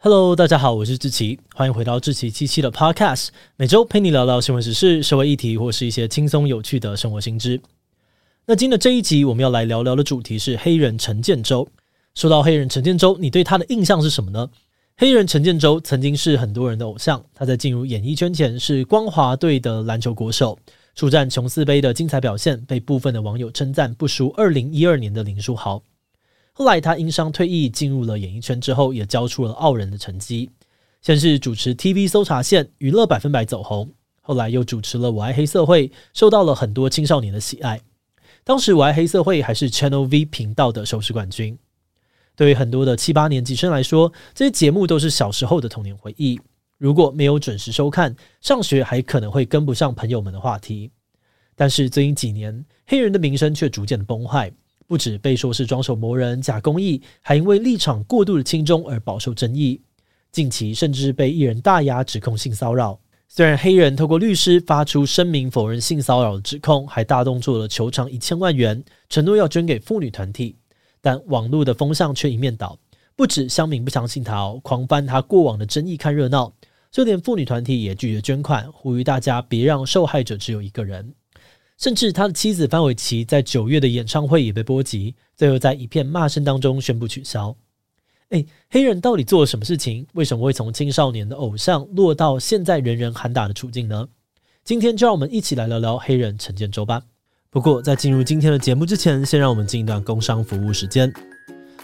Hello，大家好，我是志奇，欢迎回到志奇七七的 Podcast，每周陪你聊聊新闻时事、社会议题或是一些轻松有趣的生活新知。那今天的这一集我们要来聊聊的主题是黑人陈建州。说到黑人陈建州，你对他的印象是什么呢？黑人陈建州曾经是很多人的偶像，他在进入演艺圈前是光华队的篮球国手，出战琼斯杯的精彩表现被部分的网友称赞不输二零一二年的林书豪。后来他因伤退役，进入了演艺圈之后，也交出了傲人的成绩。先是主持 TV 搜查线、娱乐百分百走红，后来又主持了《我爱黑社会》，受到了很多青少年的喜爱。当时《我爱黑社会》还是 Channel V 频道的收视冠军。对于很多的七八年级生来说，这些节目都是小时候的童年回忆。如果没有准时收看，上学还可能会跟不上朋友们的话题。但是最近几年，黑人的名声却逐渐崩坏。不止被说是装手磨人、假公益，还因为立场过度的亲中而饱受争议。近期甚至被艺人大牙指控性骚扰。虽然黑人透过律师发出声明否认性骚扰的指控，还大动作了求偿一千万元，承诺要捐给妇女团体，但网络的风向却一面倒。不止乡民不相信他哦，狂翻他过往的争议看热闹，就连妇女团体也拒绝捐款，呼吁大家别让受害者只有一个人。甚至他的妻子范玮琪在九月的演唱会也被波及，最后在一片骂声当中宣布取消。哎，黑人到底做了什么事情？为什么会从青少年的偶像落到现在人人喊打的处境呢？今天就让我们一起来聊聊黑人陈建州吧。不过在进入今天的节目之前，先让我们进一段工商服务时间。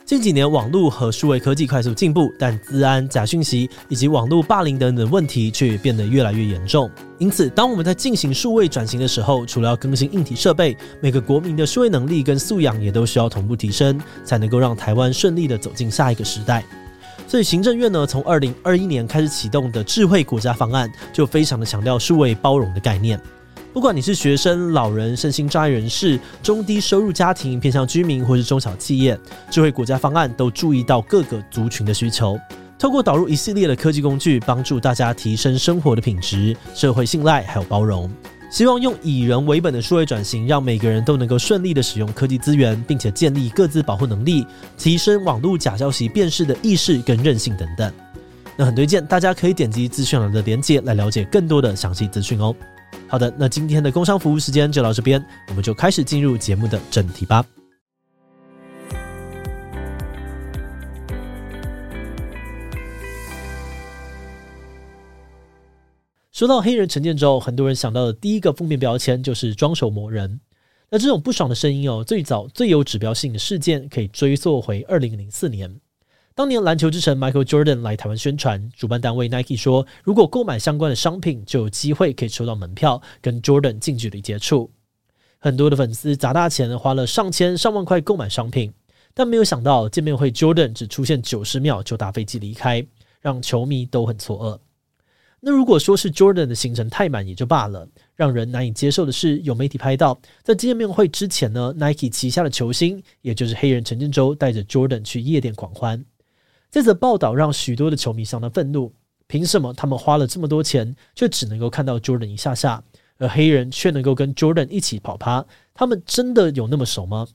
近几年，网络和数位科技快速进步，但治安、假讯息以及网络霸凌等等问题却变得越来越严重。因此，当我们在进行数位转型的时候，除了要更新硬体设备，每个国民的数位能力跟素养也都需要同步提升，才能够让台湾顺利的走进下一个时代。所以，行政院呢，从二零二一年开始启动的智慧国家方案，就非常的强调数位包容的概念。不管你是学生、老人、身心障碍人士、中低收入家庭、偏向居民或是中小企业，智慧国家方案都注意到各个族群的需求，透过导入一系列的科技工具，帮助大家提升生活的品质、社会信赖还有包容。希望用以人为本的数位转型，让每个人都能够顺利的使用科技资源，并且建立各自保护能力，提升网络假消息辨识的意识跟韧性等等。那很推荐大家可以点击资讯栏的链接来了解更多的详细资讯哦。好的，那今天的工商服务时间就到这边，我们就开始进入节目的正题吧。说到黑人成见之后，很多人想到的第一个负面标签就是装手魔人。那这种不爽的声音哦，最早最有指标性的事件可以追溯回二零零四年。当年篮球之神 Michael Jordan 来台湾宣传，主办单位 Nike 说，如果购买相关的商品，就有机会可以抽到门票，跟 Jordan 近距离接触。很多的粉丝砸大钱，花了上千上万块购买商品，但没有想到见面会 Jordan 只出现九十秒就搭飞机离开，让球迷都很错愕。那如果说是 Jordan 的行程太满也就罢了，让人难以接受的是，有媒体拍到在见面会之前呢，Nike 旗下的球星，也就是黑人陈建州，带着 Jordan 去夜店狂欢。这则报道让许多的球迷相当愤怒。凭什么他们花了这么多钱，却只能够看到 Jordan 一下下，而黑人却能够跟 Jordan 一起跑趴？他们真的有那么熟吗？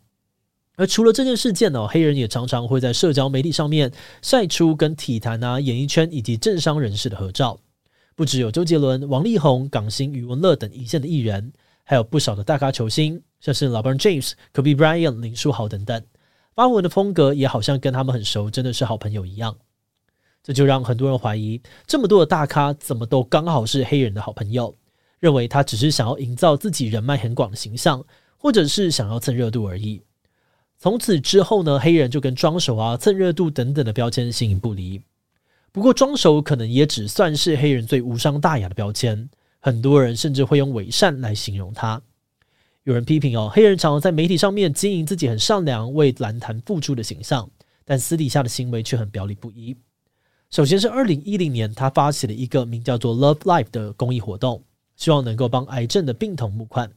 而除了这件事件呢，黑人也常常会在社交媒体上面晒出跟体坛啊、演艺圈以及政商人士的合照。不只有周杰伦、王力宏、港星余文乐等一线的艺人，还有不少的大咖球星，像是 LeBron James、Kobe Bryant、林书豪等等。发文的风格也好像跟他们很熟，真的是好朋友一样。这就让很多人怀疑，这么多的大咖怎么都刚好是黑人的好朋友？认为他只是想要营造自己人脉很广的形象，或者是想要蹭热度而已。从此之后呢，黑人就跟装熟啊、蹭热度等等的标签形影不离。不过，装熟可能也只算是黑人最无伤大雅的标签，很多人甚至会用伪善来形容他。有人批评哦，黑人常常在媒体上面经营自己很善良、为篮坛付出的形象，但私底下的行为却很表里不一。首先是二零一零年，他发起了一个名叫做 Love Life 的公益活动，希望能够帮癌症的病童募款。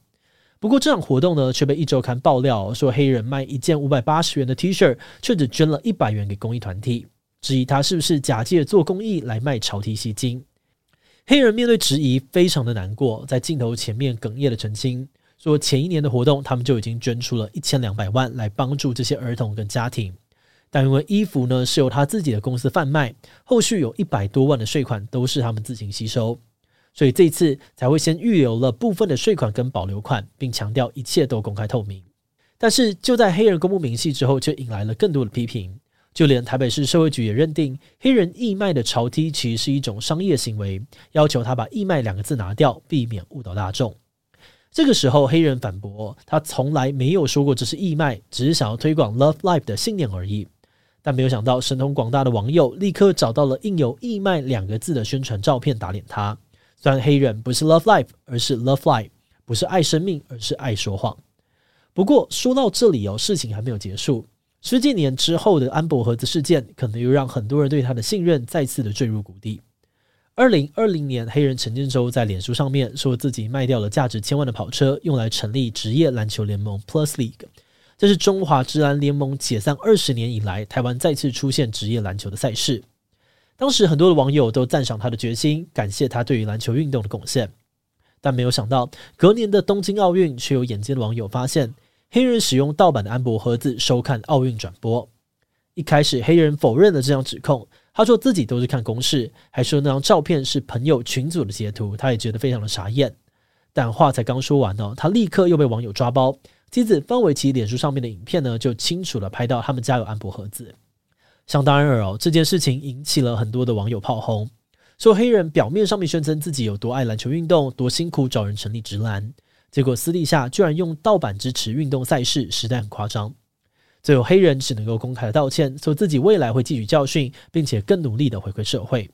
不过这场活动呢，却被一周刊爆料说，黑人卖一件五百八十元的 T 恤，却只捐了一百元给公益团体，质疑他是不是假借做公益来卖潮 T 吸金。黑人面对质疑，非常的难过，在镜头前面哽咽的澄清，说前一年的活动，他们就已经捐出了一千两百万来帮助这些儿童跟家庭，但因为衣服呢是由他自己的公司贩卖，后续有一百多万的税款都是他们自行吸收。所以这次才会先预留了部分的税款跟保留款，并强调一切都公开透明。但是就在黑人公布明细之后，却引来了更多的批评。就连台北市社会局也认定黑人义卖的潮梯其实是一种商业行为，要求他把义卖两个字拿掉，避免误导大众。这个时候，黑人反驳他从来没有说过这是义卖，只是想要推广 Love Life 的信念而已。但没有想到，神通广大的网友立刻找到了印有义卖两个字的宣传照片，打脸他。虽然黑人不是 love life，而是 Love Life；不是爱生命，而是爱说谎。不过说到这里哦，事情还没有结束。十几年之后的安博盒子事件，可能又让很多人对他的信任再次的坠入谷底。二零二零年，黑人陈建州在脸书上面说自己卖掉了价值千万的跑车，用来成立职业篮球联盟 Plus League。这是中华职篮联盟解散二十年以来，台湾再次出现职业篮球的赛事。当时很多的网友都赞赏他的决心，感谢他对于篮球运动的贡献。但没有想到，隔年的东京奥运却有眼尖的网友发现，黑人使用盗版的安博盒子收看奥运转播。一开始，黑人否认了这样指控，他说自己都是看公式，还说那张照片是朋友群组的截图，他也觉得非常的傻眼。但话才刚说完呢，他立刻又被网友抓包。妻子范玮琪脸书上面的影片呢，就清楚地拍到他们家有安博盒子。想当然尔哦，这件事情引起了很多的网友炮轰，说黑人表面上面宣称自己有多爱篮球运动，多辛苦找人成立直篮，结果私底下居然用盗版支持运动赛事，实在很夸张。最后黑人只能够公开道歉，说自己未来会汲取教训，并且更努力的回馈社会。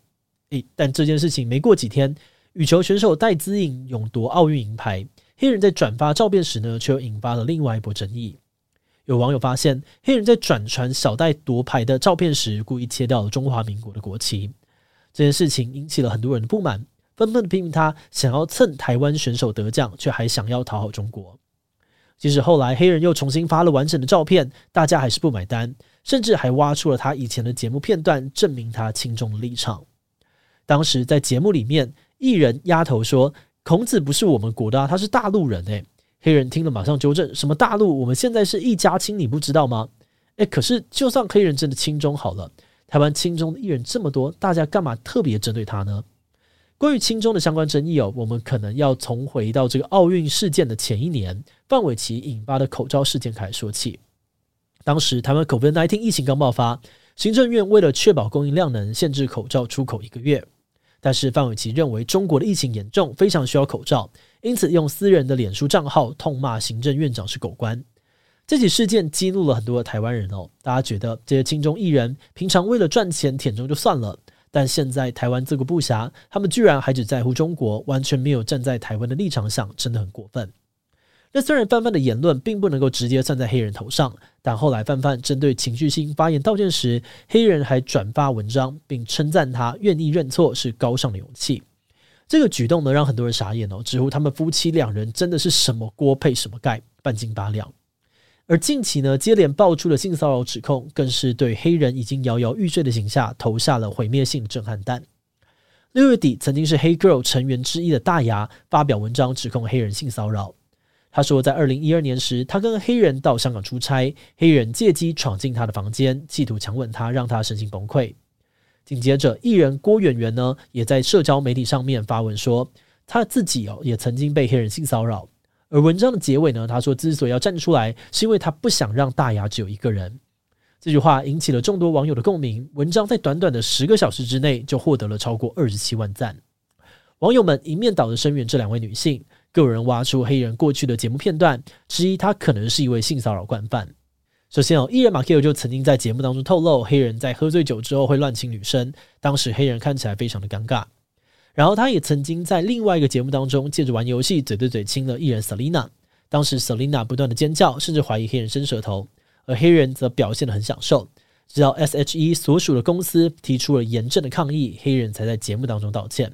诶，但这件事情没过几天，羽球选手戴资颖勇夺奥运银牌，黑人在转发照片时呢，却又引发了另外一波争议。有网友发现，黑人在转传小戴夺牌的照片时，故意切掉了中华民国的国旗。这件事情引起了很多人的不满，纷纷批评他想要蹭台湾选手得奖，却还想要讨好中国。即使后来黑人又重新发了完整的照片，大家还是不买单，甚至还挖出了他以前的节目片段，证明他亲中的立场。当时在节目里面，艺人丫头说：“孔子不是我们国的，他是大陆人。”诶。黑人听了马上纠正：“什么大陆？我们现在是一家亲，你不知道吗？”诶，可是就算黑人真的亲中好了，台湾亲中的艺人这么多，大家干嘛特别针对他呢？关于亲中的相关争议哦，我们可能要从回到这个奥运事件的前一年，范玮琪引发的口罩事件开始说起。当时台湾 COVID-19 疫情刚爆发，行政院为了确保供应量能，限制口罩出口一个月。但是范玮琪认为中国的疫情严重，非常需要口罩。因此，用私人的脸书账号痛骂行政院长是狗官。这起事件激怒了很多的台湾人哦。大家觉得这些亲中艺人平常为了赚钱舔中就算了，但现在台湾自顾不暇，他们居然还只在乎中国，完全没有站在台湾的立场上，真的很过分。那虽然范范的言论并不能够直接算在黑人头上，但后来范范针对情绪性发言道歉时，黑人还转发文章，并称赞他愿意认错是高尚的勇气。这个举动呢，让很多人傻眼哦，直呼他们夫妻两人真的是什么锅配什么盖，半斤八两。而近期呢，接连爆出的性骚扰指控，更是对黑人已经摇摇欲坠的形象投下了毁灭性震撼弹。六月底，曾经是黑 girl 成员之一的大牙发表文章指控黑人性骚扰。他说，在二零一二年时，他跟黑人到香港出差，黑人借机闯进他的房间，企图强吻他，让他身心崩溃。紧接着，艺人郭圆圆呢，也在社交媒体上面发文说，他自己哦也曾经被黑人性骚扰。而文章的结尾呢，他说之所以要站出来，是因为他不想让大牙只有一个人。这句话引起了众多网友的共鸣。文章在短短的十个小时之内就获得了超过二十七万赞。网友们一面倒的声援这两位女性，更有人挖出黑人过去的节目片段，质疑他可能是一位性骚扰惯犯。首先哦，艺人马 Q 就曾经在节目当中透露，黑人在喝醉酒之后会乱亲女生，当时黑人看起来非常的尴尬。然后他也曾经在另外一个节目当中，借着玩游戏嘴对嘴亲了艺人 Selina，当时 Selina 不断的尖叫，甚至怀疑黑人伸舌头，而黑人则表现得很享受。直到 S.H.E 所属的公司提出了严正的抗议，黑人才在节目当中道歉。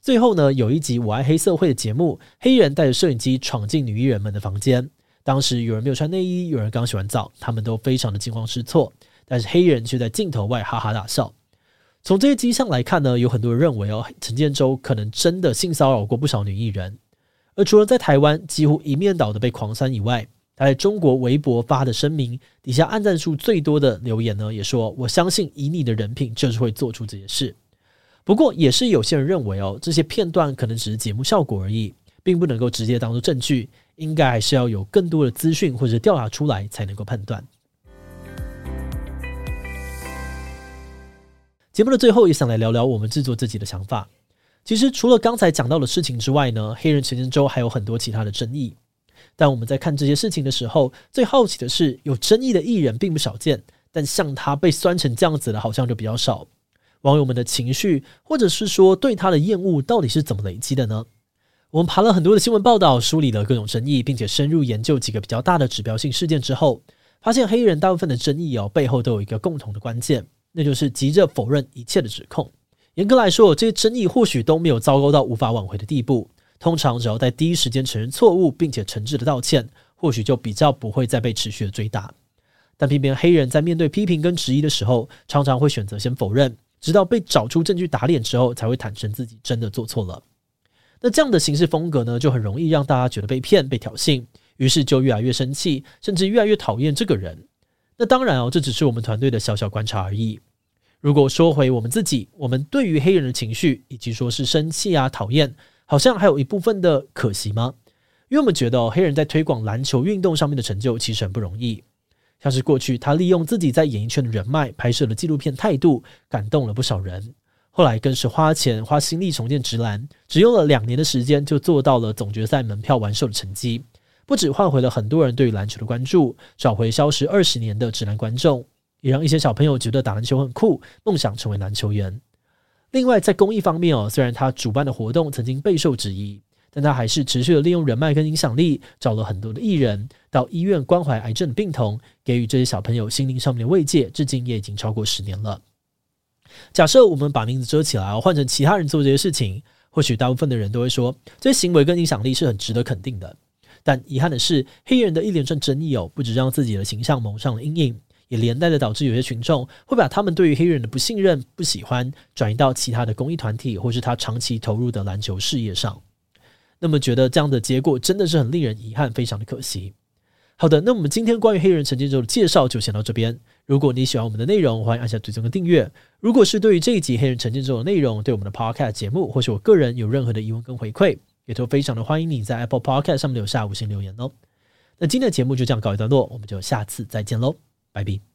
最后呢，有一集《我爱黑社会》的节目，黑人带着摄影机闯进女艺人们的房间。当时有人没有穿内衣，有人刚洗完澡，他们都非常的惊慌失措。但是黑人却在镜头外哈哈大笑。从这些迹象来看呢，有很多人认为哦，陈建州可能真的性骚扰过不少女艺人。而除了在台湾几乎一面倒的被狂删以外，他在中国微博发的声明底下按赞数最多的留言呢，也说我相信以你的人品就是会做出这些事。不过也是有些人认为哦，这些片段可能只是节目效果而已，并不能够直接当做证据，应该还是要有更多的资讯或者调查出来才能够判断。节目的最后，也想来聊聊我们制作自己的想法。其实除了刚才讲到的事情之外呢，黑人陈建州还有很多其他的争议。但我们在看这些事情的时候，最好奇的是，有争议的艺人并不少见，但像他被酸成这样子的，好像就比较少。网友们的情绪，或者是说对他的厌恶，到底是怎么累积的呢？我们爬了很多的新闻报道，梳理了各种争议，并且深入研究几个比较大的指标性事件之后，发现黑人大部分的争议哦，背后都有一个共同的关键。那就是急着否认一切的指控。严格来说，这些争议或许都没有糟糕到无法挽回的地步。通常只要在第一时间承认错误，并且诚挚的道歉，或许就比较不会再被持续的追打。但偏偏黑人在面对批评跟质疑的时候，常常会选择先否认，直到被找出证据打脸之后，才会坦诚自己真的做错了。那这样的行事风格呢，就很容易让大家觉得被骗、被挑衅，于是就越来越生气，甚至越来越讨厌这个人。那当然哦，这只是我们团队的小小观察而已。如果说回我们自己，我们对于黑人的情绪，以及说是生气啊、讨厌，好像还有一部分的可惜吗？因为我们觉得哦，黑人在推广篮球运动上面的成就其实很不容易。像是过去他利用自己在演艺圈的人脉，拍摄了纪录片《态度》，感动了不少人。后来更是花钱花心力重建直篮，只用了两年的时间，就做到了总决赛门票完售的成绩。不止换回了很多人对于篮球的关注，找回消失二十年的直男观众，也让一些小朋友觉得打篮球很酷，梦想成为篮球员。另外，在公益方面哦，虽然他主办的活动曾经备受质疑，但他还是持续的利用人脉跟影响力，找了很多的艺人到医院关怀癌症的病童，给予这些小朋友心灵上面的慰藉。至今也已经超过十年了。假设我们把名字遮起来，换成其他人做这些事情，或许大部分的人都会说，这些行为跟影响力是很值得肯定的。但遗憾的是，黑人的一连串争议哦，不止让自己的形象蒙上了阴影，也连带的导致有些群众会把他们对于黑人的不信任、不喜欢转移到其他的公益团体或是他长期投入的篮球事业上。那么，觉得这样的结果真的是很令人遗憾，非常的可惜。好的，那我们今天关于黑人陈建州的介绍就先到这边。如果你喜欢我们的内容，欢迎按下追踪跟订阅。如果是对于这一集黑人陈建州的内容，对我们的 Podcast 节目或是我个人有任何的疑问跟回馈，也都非常的欢迎你在 Apple Podcast 上面留下五星留言哦。那今天的节目就这样告一段落，我们就下次再见喽，拜拜。